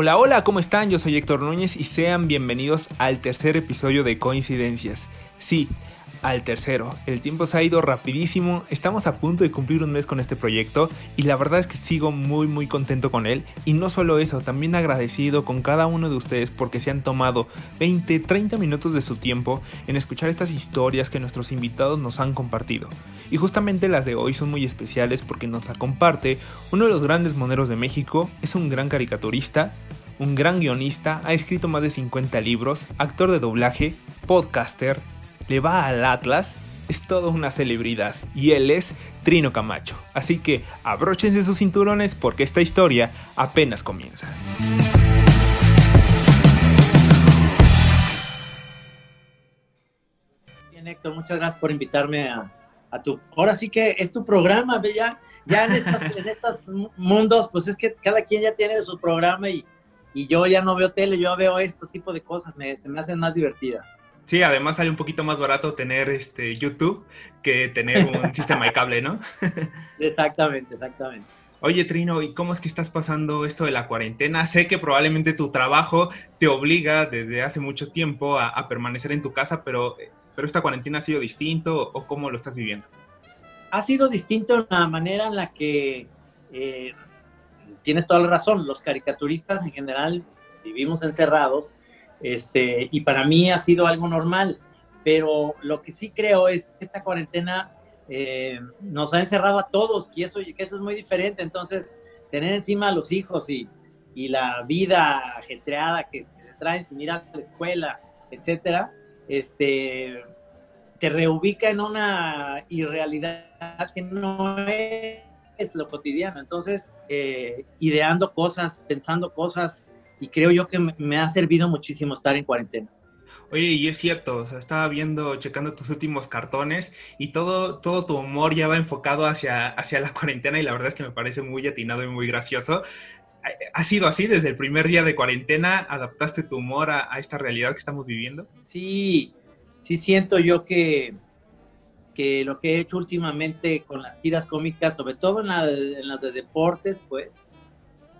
Hola, hola, ¿cómo están? Yo soy Héctor Núñez y sean bienvenidos al tercer episodio de Coincidencias. Sí, al tercero. El tiempo se ha ido rapidísimo, estamos a punto de cumplir un mes con este proyecto y la verdad es que sigo muy muy contento con él y no solo eso, también agradecido con cada uno de ustedes porque se han tomado 20, 30 minutos de su tiempo en escuchar estas historias que nuestros invitados nos han compartido. Y justamente las de hoy son muy especiales porque nos la comparte uno de los grandes moneros de México, es un gran caricaturista, un gran guionista, ha escrito más de 50 libros, actor de doblaje, podcaster, le va al Atlas, es toda una celebridad y él es Trino Camacho. Así que abróchense sus cinturones porque esta historia apenas comienza. Bien, Héctor, muchas gracias por invitarme a, tu... Ahora sí que es tu programa, ya, ya en, estos mundos, pues es que cada quien ya tiene su programa y, yo ya no veo tele, yo veo este tipo de cosas, se me hacen más divertidas. Sí, además sale un poquito más barato tener este YouTube que tener un sistema de cable, ¿no? exactamente, exactamente. Oye, Trino, ¿y cómo es que estás pasando esto de la cuarentena? Sé que probablemente tu trabajo te obliga desde hace mucho tiempo a, permanecer en tu casa, pero, pero esta cuarentena ha sido distinto o cómo lo estás viviendo? Ha sido distinto en la manera en la que eh, tienes toda la razón. Los caricaturistas en general vivimos encerrados este, y para mí ha sido algo normal, pero lo que sí creo es que esta cuarentena eh, nos ha encerrado a todos y eso, es muy diferente. Entonces, tener encima a los hijos y, y la vida ajetreada que te traen sin ir a la escuela, etcétera, este, te reubica en una irrealidad que no es lo cotidiano. Entonces, eh, ideando cosas, pensando cosas, y creo yo que me ha servido muchísimo estar en cuarentena. Oye, y es cierto, o sea, estaba viendo, checando tus últimos cartones y todo, todo tu humor ya va enfocado hacia, hacia la cuarentena y la verdad es que me parece muy atinado y muy gracioso. ¿Ha sido así desde el primer día de cuarentena? ¿Adaptaste tu humor a, esta realidad que estamos viviendo? Sí, sí siento yo que, que lo que he hecho últimamente con las tiras cómicas, sobre todo en, en las de deportes, pues,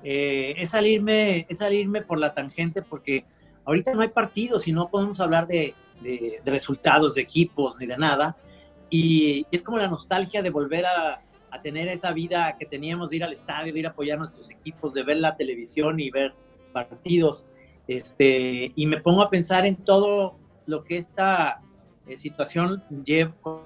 eh, es, salirme, es salirme por la tangente porque ahorita no hay partidos y no podemos hablar de, resultados de equipos ni de nada. Y es como la nostalgia de volver a, tener esa vida que teníamos de ir al estadio, de ir a apoyar a nuestros equipos, de ver la televisión y ver partidos. Este, y me pongo a pensar en todo lo que esta eh, situación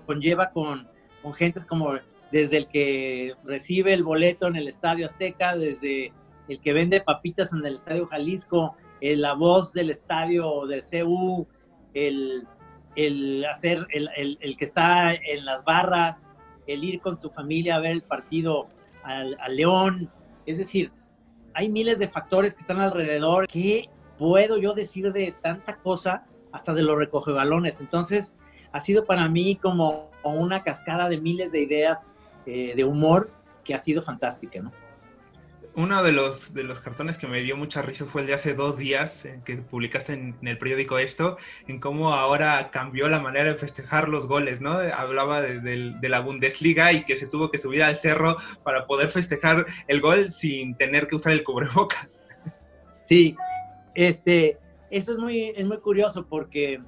conlleva con, con gentes como desde el que recibe el boleto en el Estadio Azteca, desde el que vende papitas en el Estadio Jalisco, la voz del estadio de CU, el, hacer, el, que está en las barras, el ir con tu familia a ver el partido al, León. Es decir, hay miles de factores que están alrededor. ¿Qué puedo yo decir de tanta cosa hasta de los recogebalones? Entonces, ha sido para mí como una cascada de miles de ideas eh, de humor que ha sido fantástica, ¿no? Uno de los, de los cartones que me dio mucha risa fue el de hace dos días, en que publicaste en, el periódico esto, en cómo ahora cambió la manera de festejar los goles, ¿no? Hablaba de, la Bundesliga y que se tuvo que subir al cerro para poder festejar el gol sin tener que usar el cubrebocas. Sí, este, eso es muy, es muy curioso porque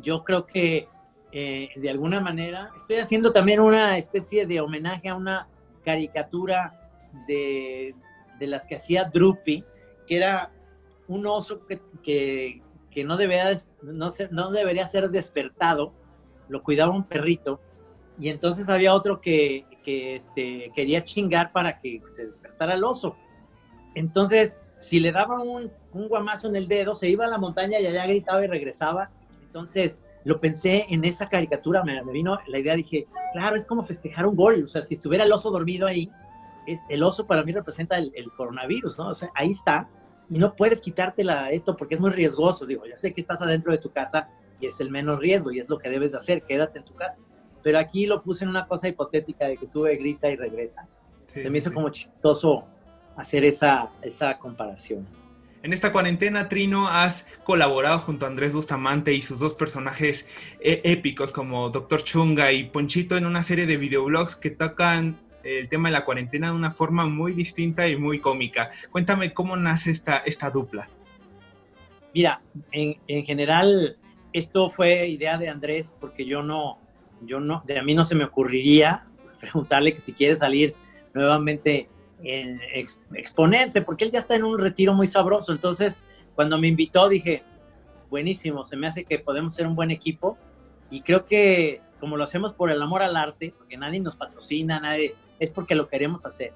yo creo que eh, de alguna manera estoy haciendo también una especie de homenaje a una caricatura de, las que hacía Drupi, que era un oso que, no, debería, no, no debería ser despertado, lo cuidaba un perrito, y entonces había otro que, este, quería chingar para que se despertara el oso. Entonces, si le daba un, un, guamazo en el dedo, se iba a la montaña y allá gritaba y regresaba. Entonces, lo pensé en esa caricatura, me, me vino la idea, dije, claro, es como festejar un gol. O sea, si estuviera el oso dormido ahí, es, el oso para mí representa el, coronavirus, ¿no? O sea, ahí está, y no puedes quitártela esto porque es muy riesgoso. Digo, ya sé que estás adentro de tu casa y es el menos riesgo y es lo que debes de hacer, quédate en tu casa. Pero aquí lo puse en una cosa hipotética de que sube, grita y regresa. Se me hizo como chistoso hacer esa, esa comparación. En esta cuarentena, Trino, has colaborado junto a Andrés Bustamante y sus dos personajes eh, épicos como Doctor Chunga y Ponchito en una serie de videoblogs que tocan el tema de la cuarentena de una forma muy distinta y muy cómica. Cuéntame cómo nace esta, esta dupla. Mira, en, en general esto fue idea de Andrés porque yo no, yo no, de a mí no se me ocurriría preguntarle que si quiere salir nuevamente en exponerse, porque él ya está en un retiro muy sabroso. Entonces, cuando me invitó, dije, buenísimo, se me hace que podemos ser un buen equipo. Y creo que como lo hacemos por el amor al arte, porque nadie nos patrocina, nadie, es porque lo queremos hacer.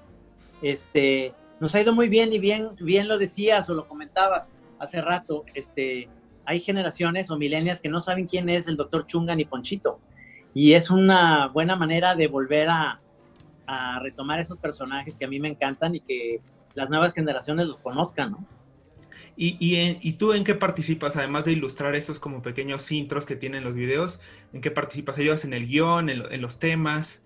Este, nos ha ido muy bien y bien, bien lo decías o lo comentabas hace rato, este, hay generaciones o milenias que no saben quién es el doctor Chunga ni Ponchito. Y es una buena manera de volver a, retomar esos personajes que a mí me encantan y que las nuevas generaciones los conozcan, ¿no? ¿Y, y, tú en qué participas? Además de ilustrar esos como pequeños intros que tienen los videos, ¿en qué participas? ¿Ayudas en el guion, en, los temas?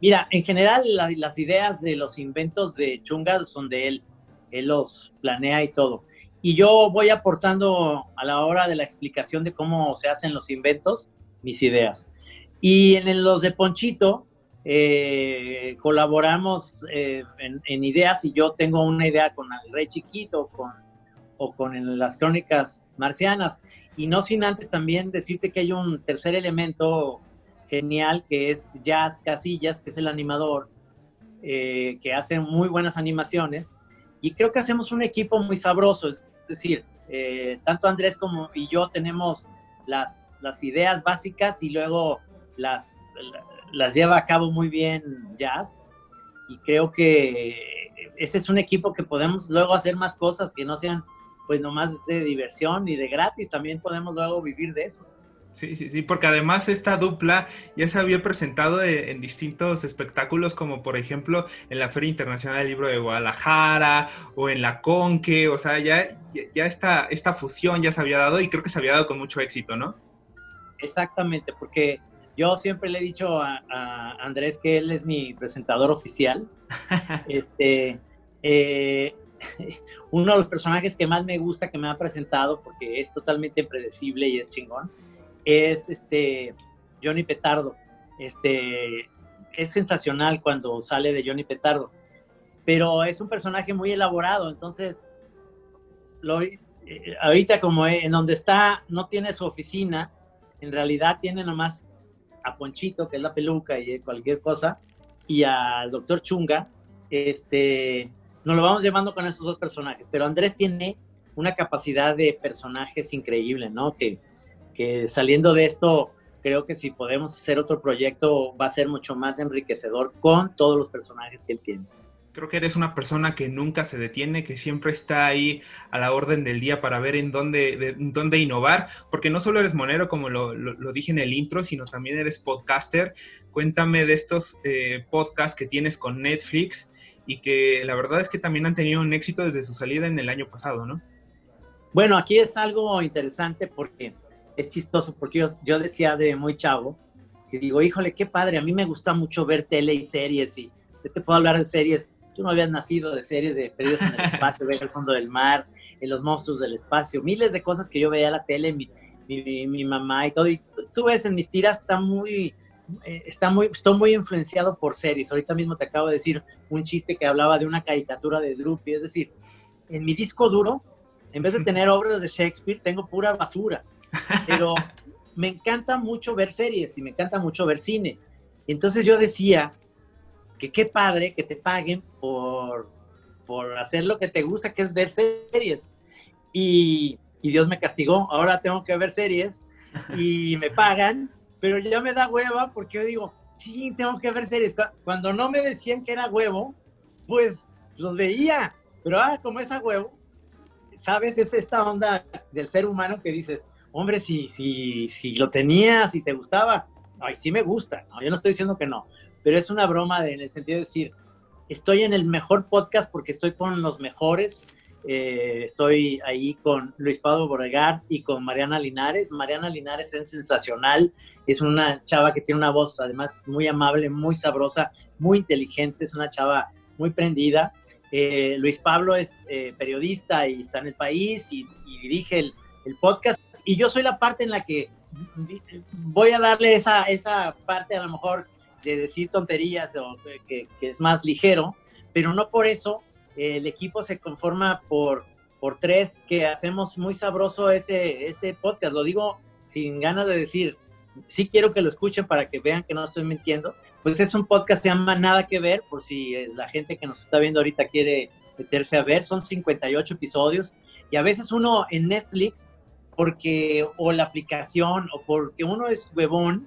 Mira, en general las ideas de los inventos de Chunga son de él. Él los planea y todo. Y yo voy aportando a la hora de la explicación de cómo se hacen los inventos, mis ideas. Y en los de Ponchito, eh, colaboramos eh, en, ideas y yo tengo una idea con el Rey Chiquito con, o con las crónicas marcianas. Y no sin antes también decirte que hay un tercer elemento genial que es Jazz Casillas, que es el animador, eh, que hace muy buenas animaciones. Y creo que hacemos un equipo muy sabroso, es decir, tanto Andrés como y yo tenemos las, las ideas básicas y luego las, las lleva a cabo muy bien Jazz y creo que ese es un equipo que podemos luego hacer más cosas que no sean pues nomás de diversión y de gratis, también podemos luego vivir de eso. Sí, sí, sí, porque además esta dupla ya se había presentado en, distintos espectáculos, como por ejemplo en la Feria Internacional del Libro de Guadalajara o en la Conque, o sea, ya, ya esta, esta fusión ya se había dado y creo que se había dado con mucho éxito, ¿no? Exactamente, porque yo siempre le he dicho a, Andrés que él es mi presentador oficial. este, eh, uno de los personajes que más me gusta que me ha presentado, porque es totalmente impredecible y es chingón, es este Johnny Petardo. Este, es sensacional cuando sale de Johnny Petardo, pero es un personaje muy elaborado, entonces eh, ahorita como en donde está no tiene su oficina, en realidad tiene nomás a Ponchito, que es la peluca y cualquier cosa, y al doctor Chunga, este, nos lo vamos llevando con esos dos personajes. Pero Andrés tiene una capacidad de personajes increíble, ¿no? Que, que saliendo de esto, creo que si podemos hacer otro proyecto va a ser mucho más enriquecedor con todos los personajes que él tiene. Creo que eres una persona que nunca se detiene, que siempre está ahí a la orden del día para ver en dónde, dónde innovar, porque no solo eres monero, como lo, dije en el intro, sino también eres podcaster. Cuéntame de estos eh, podcasts que tienes con Netflix y que la verdad es que también han tenido un éxito desde su salida en el año pasado, ¿no? Bueno, aquí es algo interesante porque es chistoso, porque yo, yo decía de muy chavo, que digo, híjole, qué padre, a mí me gusta mucho ver tele y series y yo te puedo hablar de series Tú no habías nacido de series de Perdidos en el Espacio, ver el fondo del mar, en los monstruos del espacio, miles de cosas que yo veía en la tele, mi, mi, mamá y todo. Y tú ves en mis tiras, está muy, eh, está muy, estoy muy influenciado por series. Ahorita mismo te acabo de decir un chiste que hablaba de una caricatura de Drupi. Es decir, en mi disco duro, en vez de tener obras de Shakespeare, tengo pura basura. Pero me encanta mucho ver series y me encanta mucho ver cine. Entonces yo decía, que qué padre que te paguen por, por hacer lo que te gusta, que es ver series. Y, y Dios me castigó, ahora tengo que ver series y me pagan, pero ya me da hueva porque yo digo, sí, tengo que ver series. Cuando no me decían que era huevo, pues los veía, pero ah, como es a huevo, ¿sabes? Es esta onda del ser humano que dices, hombre, si, si, si lo tenías, si te gustaba, ay, sí me gusta, yo no estoy diciendo que no, pero es una broma en el sentido de decir, estoy en el mejor podcast porque estoy con los mejores. Eh, estoy ahí con Luis Pablo Borregar y con Mariana Linares. Mariana Linares es sensacional, es una chava que tiene una voz además muy amable, muy sabrosa, muy inteligente, es una chava muy prendida. Eh, Luis Pablo es eh, periodista y está en el país y, dirige el, el, podcast. Y yo soy la parte en la que voy a darle esa, esa parte a lo mejor decir tonterías o que, es más ligero, pero no por eso el equipo se conforma por, por tres que hacemos muy sabroso ese, ese podcast. Lo digo sin ganas de decir, sí quiero que lo escuchen para que vean que no estoy mintiendo. Pues es un podcast que se llama Nada que ver, por si eh, la gente que nos está viendo ahorita quiere meterse a ver. Son 58 episodios y a veces uno en Netflix, porque o la aplicación o porque uno es huevón,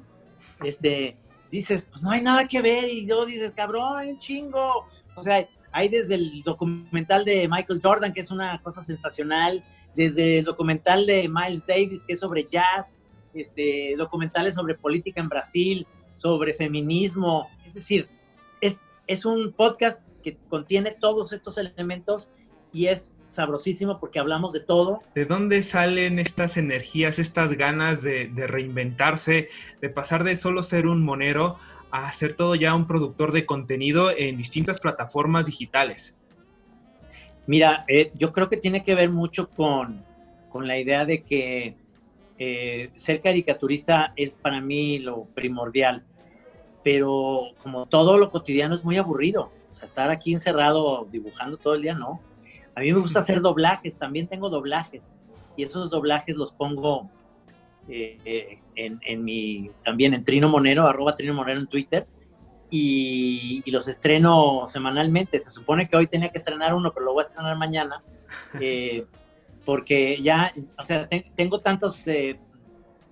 este, dices, pues no hay nada que ver y yo dices, cabrón, chingo. O sea, hay desde el documental de Michael Jordan, que es una cosa sensacional, desde el documental de Miles Davis, que es sobre jazz, este, documentales sobre política en Brasil, sobre feminismo. Es decir, es, es un podcast que contiene todos estos elementos y es sabrosísimo porque hablamos de todo. ¿De dónde salen estas energías, estas ganas de, reinventarse, de pasar de solo ser un monero a ser todo ya un productor de contenido en distintas plataformas digitales? Mira, eh, yo creo que tiene que ver mucho con, con la idea de que eh, ser caricaturista es para mí lo primordial, pero como todo lo cotidiano es muy aburrido. O sea, estar aquí encerrado dibujando todo el día, no. A mí me gusta hacer doblajes, también tengo doblajes. Y esos doblajes los pongo eh, eh, en, mi, también en Trino Monero, arroba Trino Monero en Twitter. Y, los estreno semanalmente. Se supone que hoy tenía que estrenar uno, pero lo voy a estrenar mañana. Eh, porque ya, o sea, tengo tantos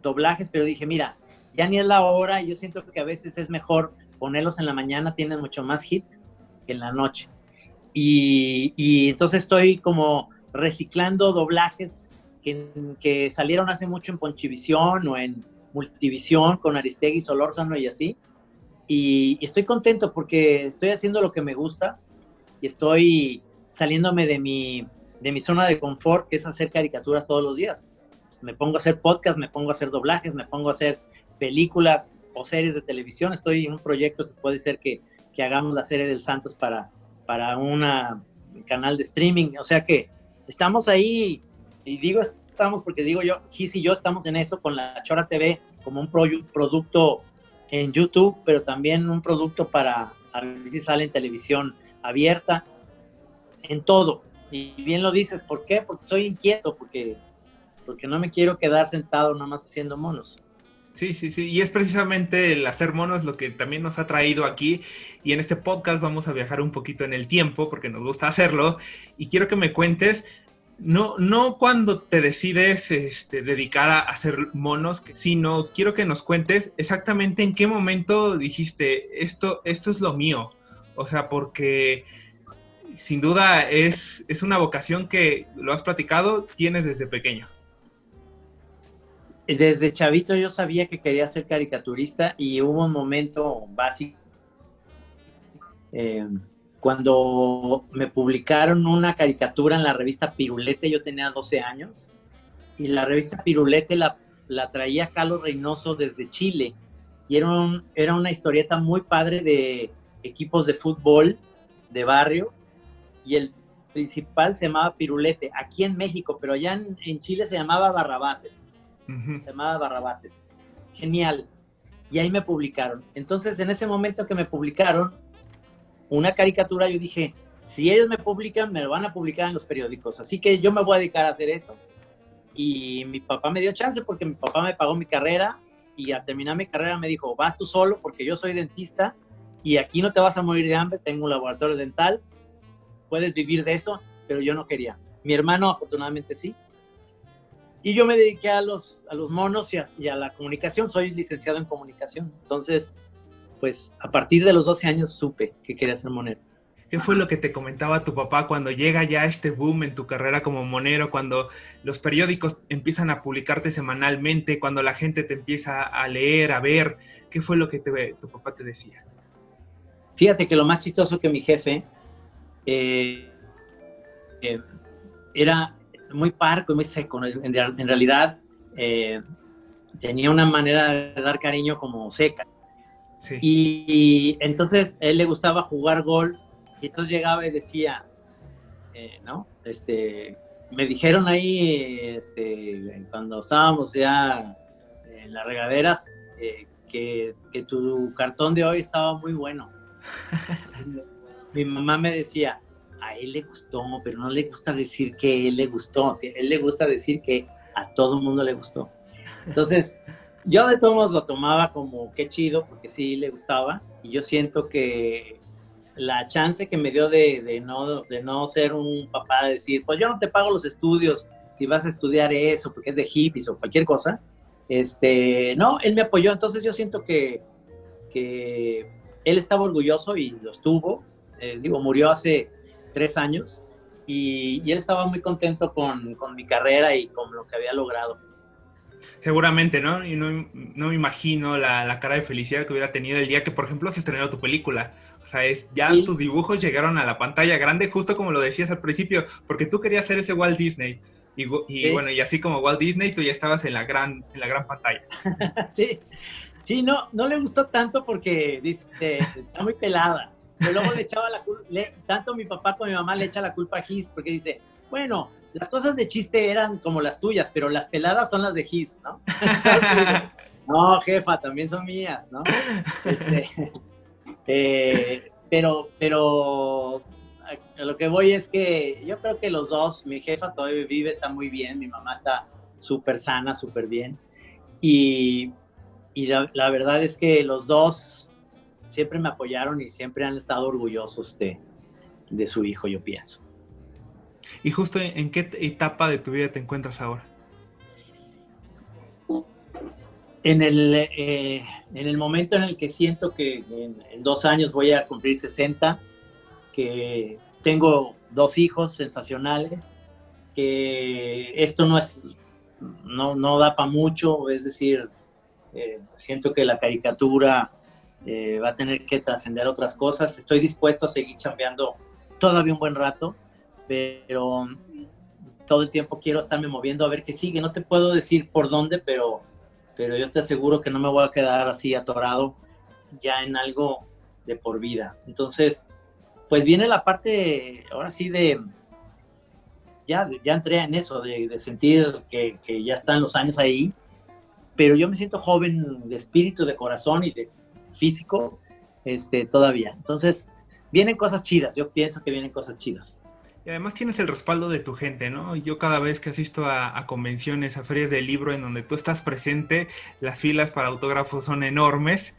doblajes, pero dije, mira, ya ni es la hora. Y yo siento que a veces es mejor ponerlos en la mañana, tienen mucho más hit que en la noche. Y, entonces estoy como reciclando doblajes que, que, salieron hace mucho en Ponchivisión o en Multivisión con Aristegui, Solórzano y así. Y, estoy contento porque estoy haciendo lo que me gusta y estoy saliéndome de mi, de mi zona de confort, que es hacer caricaturas todos los días. Me pongo a hacer podcast, me pongo a hacer doblajes, me pongo a hacer películas o series de televisión. Estoy en un proyecto que puede ser que, que hagamos la serie del Santos para, para un canal de streaming. O sea que estamos ahí, y digo estamos porque digo yo, Gis y yo estamos en eso con la Chora TV como un producto en YouTube, pero también un producto para a ver si sale en televisión abierta, en todo. Y bien lo dices, ¿por qué? Porque soy inquieto, porque, porque no me quiero quedar sentado nada más haciendo monos. Sí, sí, sí. Y es precisamente el hacer monos lo que también nos ha traído aquí. Y en este podcast vamos a viajar un poquito en el tiempo porque nos gusta hacerlo. Y quiero que me cuentes, no, no cuando te decides este, dedicar a hacer monos, sino quiero que nos cuentes exactamente en qué momento dijiste, esto, esto es lo mío. O sea, porque sin duda es, es una vocación que lo has platicado, tienes desde pequeño desde chavito yo sabía que quería ser caricaturista y hubo un momento básico eh, cuando me publicaron una caricatura en la revista Pirulete, yo tenía 12 años, y la revista Pirulete la, traía Carlos Reynoso desde Chile, y era, una historieta muy padre de equipos de fútbol de barrio, y el principal se llamaba Pirulete, aquí en México, pero allá en Chile se llamaba Barrabases se llamaba Barrabases. Genial. Y ahí me publicaron. Entonces, en ese momento que me publicaron una caricatura, yo dije, si ellos me publican, me lo van a publicar en los periódicos. Así que yo me voy a dedicar a hacer eso. Y mi papá me dio chance porque mi papá me pagó mi carrera y al terminar mi carrera me dijo, vas tú solo porque yo soy dentista y aquí no te vas a morir de hambre, tengo un laboratorio dental, puedes vivir de eso, pero yo no quería. Mi hermano afortunadamente sí, y yo me dediqué a los, a los monos y a, la comunicación. Soy licenciado en comunicación. Entonces, pues a partir de los 12 años supe que quería ser monero. ¿Qué fue lo que te comentaba tu papá cuando llega ya este boom en tu carrera como monero, cuando los periódicos empiezan a publicarte semanalmente, cuando la gente te empieza a leer, a ver? ¿Qué fue lo que tu papá te decía? Fíjate que lo más chistoso que mi jefe eh, eh, era, muy parco y muy seco. En, realidad eh, tenía una manera de dar cariño como seca. Y, entonces él le gustaba jugar golf y entonces llegaba y decía, eh, ¿no? Este, me dijeron ahí, este, cuando estábamos ya en las regaderas, eh, que, que tu cartón de hoy estaba muy bueno. Mi mamá me decía, a él le gustó, pero no le gusta decir que él le gustó, a él le gusta decir que a todo el mundo le gustó. Entonces, yo de todos modos lo tomaba como qué chido, porque sí le gustaba, y yo siento que la chance que me dio de, de, no, de no ser un papá, de decir, pues yo no te pago los estudios si vas a estudiar eso, porque es de hippies o cualquier cosa, este, no, él me apoyó, entonces yo siento que, que él estaba orgulloso y lo estuvo, eh, digo, murió hace tres años y, y él estaba muy contento con, con, mi carrera y con lo que había logrado. Seguramente, ¿no? Y no, no me imagino la, la, cara de felicidad que hubiera tenido el día que, por ejemplo, se estrenó tu película. O sea, es, ya sí. tus dibujos llegaron a la pantalla grande, justo como lo decías al principio, porque tú querías ser ese Walt Disney. Y, y sí. bueno, y así como Walt Disney, tú ya estabas en la gran, en la gran pantalla. sí, sí, no, no le gustó tanto porque dice, está muy pelada. Pero luego le echaba la culpa, tanto mi papá como mi mamá le echa la culpa a Gis, porque dice, bueno, las cosas de chiste eran como las tuyas, pero las peladas son las de Gis, ¿no? no, jefa, también son mías, ¿no? Este, eh, pero, pero lo que voy es que yo creo que los dos, mi jefa todavía vive, está muy bien, mi mamá está súper sana, súper bien. Y, y la, la, verdad es que los dos siempre me apoyaron y siempre han estado orgullosos de, de su hijo, yo pienso. ¿Y justo en qué etapa de tu vida te encuentras ahora? En el, eh, en el momento en el que siento que en, en, dos años voy a cumplir 60, que tengo dos hijos sensacionales, que esto no es, no, no da para mucho, es decir, eh, siento que la caricatura eh, va a tener que trascender otras cosas. Estoy dispuesto a seguir chambeando todavía un buen rato, pero todo el tiempo quiero estarme moviendo a ver qué sigue. No te puedo decir por dónde, pero, pero yo te aseguro que no me voy a quedar así atorado ya en algo de por vida. Entonces, pues viene la parte, ahora sí, de, ya, ya entré en eso, de, de sentir que, que, ya están los años ahí, pero yo me siento joven de espíritu, de corazón y de físico este, todavía. Entonces, vienen cosas chidas, yo pienso que vienen cosas chidas. Y además tienes el respaldo de tu gente, ¿no? Yo cada vez que asisto a, a, convenciones, a ferias del libro en donde tú estás presente, las filas para autógrafos son enormes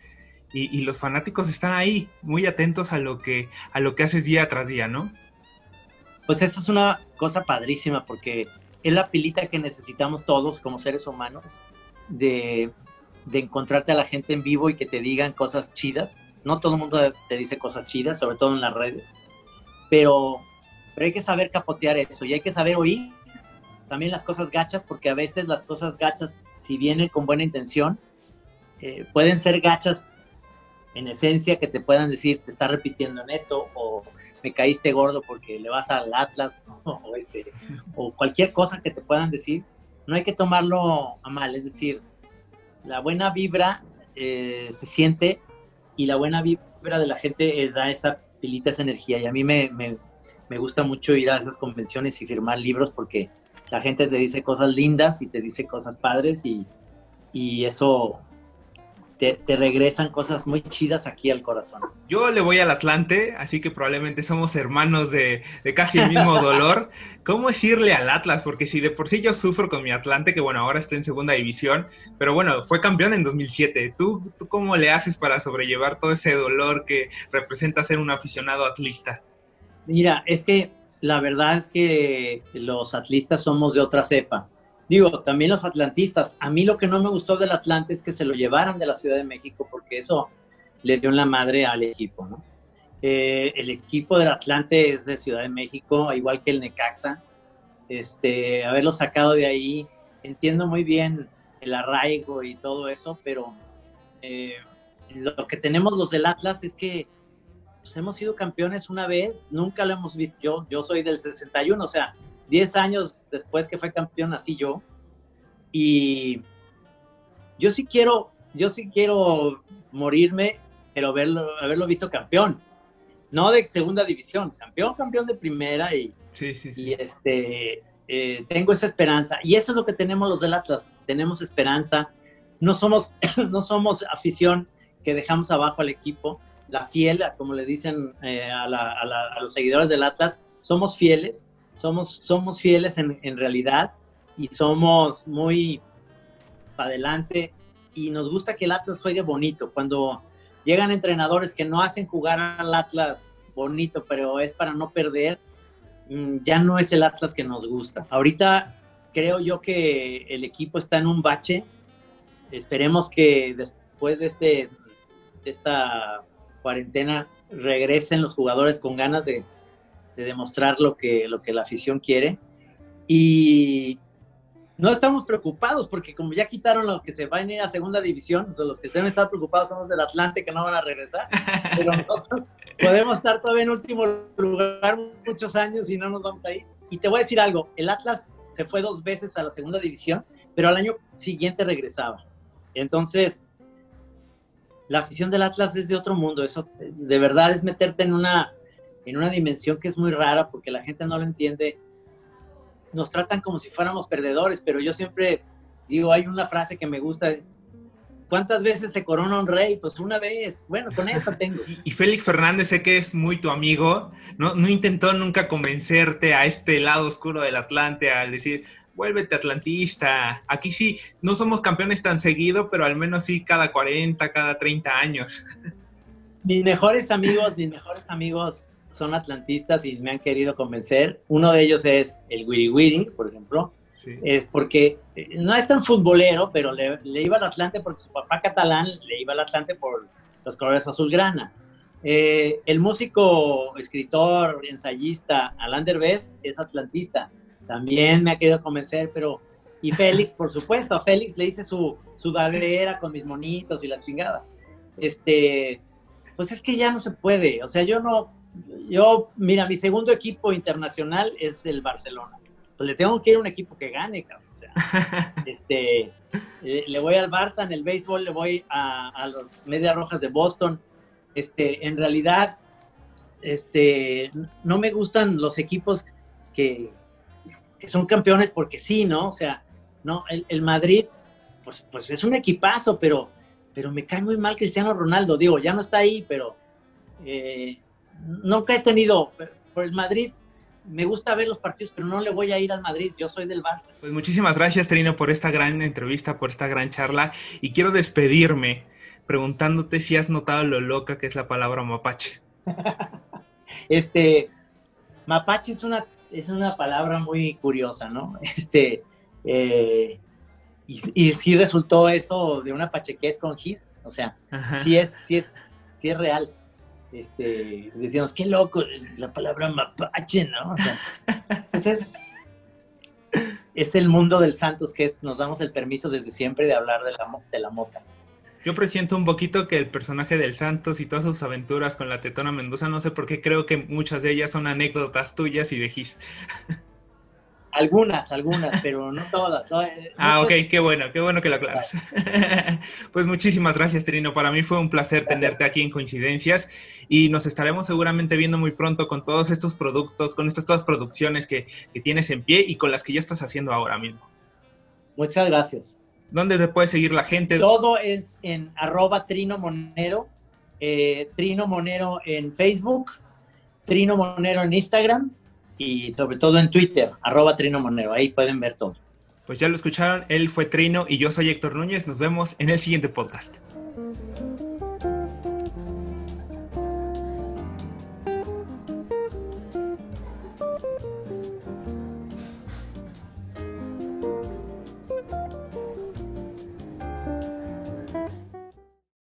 y, y, los fanáticos están ahí, muy atentos a lo, que, a lo que haces día tras día, ¿no? Pues esa es una cosa padrísima porque es la pilita que necesitamos todos como seres humanos de, de encontrarte a la gente en vivo y que te digan cosas chidas. No todo el mundo te dice cosas chidas, sobre todo en las redes, pero, pero hay que saber capotear eso y hay que saber oír también las cosas gachas porque a veces las cosas gachas, si vienen con buena intención, eh, pueden ser gachas en esencia que te puedan decir, te está repitiendo en esto, o me caíste gordo porque le vas al Atlas, o, este, o cualquier cosa que te puedan decir, no hay que tomarlo a mal, es decir, la buena vibra eh, se siente y la buena vibra de la gente eh, da esa pilita, esa energía, y a mí me, me, me gusta mucho ir a esas convenciones y firmar libros porque la gente te dice cosas lindas y te dice cosas padres y, y eso te, te, regresan cosas muy chidas aquí al corazón. Yo le voy al Atlante, así que probablemente somos hermanos de, de casi el mismo dolor. ¿Cómo es irle al Atlas? Porque si de por sí yo sufro con mi Atlante, que bueno, ahora está en segunda división, pero bueno, fue campeón en 2007. ¿Tú, tú cómo le haces para sobrellevar todo ese dolor que representa ser un aficionado atlista? Mira, es que la verdad es que los atlistas somos de otra cepa digo, también los atlantistas. A mí lo que no me gustó del Atlante es que se lo llevaran de la Ciudad de México porque eso le dio la madre al equipo, ¿no? Eh, el equipo del Atlante es de Ciudad de México, igual que el Necaxa. Este, haberlo sacado de ahí, entiendo muy bien el arraigo y todo eso, pero eh, lo que tenemos los del Atlas es que pues, hemos sido campeones una vez, nunca lo hemos visto. Yo, yo soy del 61, o sea, 10 años después que fue campeón, así yo. Y yo sí quiero, yo sí quiero morirme, pero verlo, haberlo visto campeón. No de segunda división, campeón, campeón de primera y, sí, sí, sí. y este, eh, tengo esa esperanza. Y eso es lo que tenemos los del Atlas, tenemos esperanza no somos, no somos afición que dejamos abajo al equipo, la fiel, como le dicen eh, a, los seguidores del Atlas, somos fieles, somos, somos fieles en, en realidad y somos muy para adelante y nos gusta que el Atlas juegue bonito. Cuando llegan entrenadores que no hacen jugar al Atlas bonito, pero es para no perder, mm, ya no es el Atlas que nos gusta. Ahorita creo yo que el equipo está en un bache. Esperemos que después de, este, de esta cuarentena regresen los jugadores con ganas de, demostrar lo que, lo que la afición quiere. Y no estamos preocupados porque como ya quitaron los que se van a ir a segunda división, los que deben estar preocupados son los del Atlante que no van a regresar, pero nosotros podemos estar todavía en último lugar muchos años y no nos vamos a ir. Y te voy a decir algo, el Atlas se fue dos veces a la segunda división, pero al año siguiente regresaba. Entonces, la afición del Atlas es de otro mundo, eso de verdad es meterte en una, en una dimensión que es muy rara porque la gente no lo entiende nos tratan como si fuéramos perdedores, pero yo siempre digo, hay una frase que me gusta, ¿cuántas veces se corona un rey? Pues una vez, bueno, con eso tengo. y, Félix Fernández, sé que es muy tu amigo, ¿no? no intentó nunca convencerte a este lado oscuro del Atlante al decir, vuélvete atlantista. Aquí sí, no somos campeones tan seguido, pero al menos sí cada 40, cada 30 años. Mis mejores amigos, mis mejores amigos son atlantistas y me han querido convencer. Uno de ellos es el Wiri Wiri, por ejemplo. Es porque eh, no es tan futbolero, pero le, iba al Atlante porque su papá catalán le iba al Atlante por los colores azulgrana. Eh, el músico, escritor, ensayista Alain Derbez es atlantista. También me ha querido convencer, pero... Y Félix, por supuesto, a Félix le hice su sudadera con mis monitos y la chingada. Este, pues es que ya no se puede. O sea, yo no, yo, mira, mi segundo equipo internacional es el Barcelona. Pues le tengo que ir a un equipo que gane, cabrón. O sea, este, le voy al Barça, en el béisbol le voy a, a los Medias Rojas de Boston. Este, en realidad, este, no me gustan los equipos que, que son campeones porque sí, ¿no? O sea, no, el, Madrid, pues, pues es un equipazo, pero, pero me cae muy mal Cristiano Ronaldo. Digo, ya no está ahí, pero eh, nunca he tenido, por el Madrid, me gusta ver los partidos, pero no le voy a ir al Madrid, yo soy del Barça. Pues muchísimas gracias, Trino, por esta gran entrevista, por esta gran charla. Y quiero despedirme preguntándote si has notado lo loca que es la palabra mapache. este, mapache es una, es una palabra muy curiosa, ¿no? Este, eh, y, sí resultó eso de una pachequez con gis, o sea, sí es, sí es, sí es real este, decíamos, qué loco, la palabra mapache, ¿no? O sea, pues es, el mundo del Santos que es, nos damos el permiso desde siempre de hablar de la, de la mota. Yo presiento un poquito que el personaje del Santos y todas sus aventuras con la Tetona Mendoza, no sé por qué creo que muchas de ellas son anécdotas tuyas y de. Algunas, algunas, pero no todas. ah, ok, qué bueno, qué bueno que lo aclaras. pues muchísimas gracias, Trino. Para mí fue un placer tenerte aquí en Coincidencias y nos estaremos seguramente viendo muy pronto con todos estos productos, con estas todas producciones que, tienes en pie y con las que ya estás haciendo ahora mismo. Muchas gracias. ¿Dónde te puede seguir la gente? Todo es en arroba Trino Monero, eh, Trino Monero en Facebook, Trino Monero en Instagram y sobre todo en Twitter, arroba Trino Monero, ahí pueden ver todo. Pues ya lo escucharon, él fue Trino y yo soy Héctor Núñez, nos vemos en el siguiente podcast.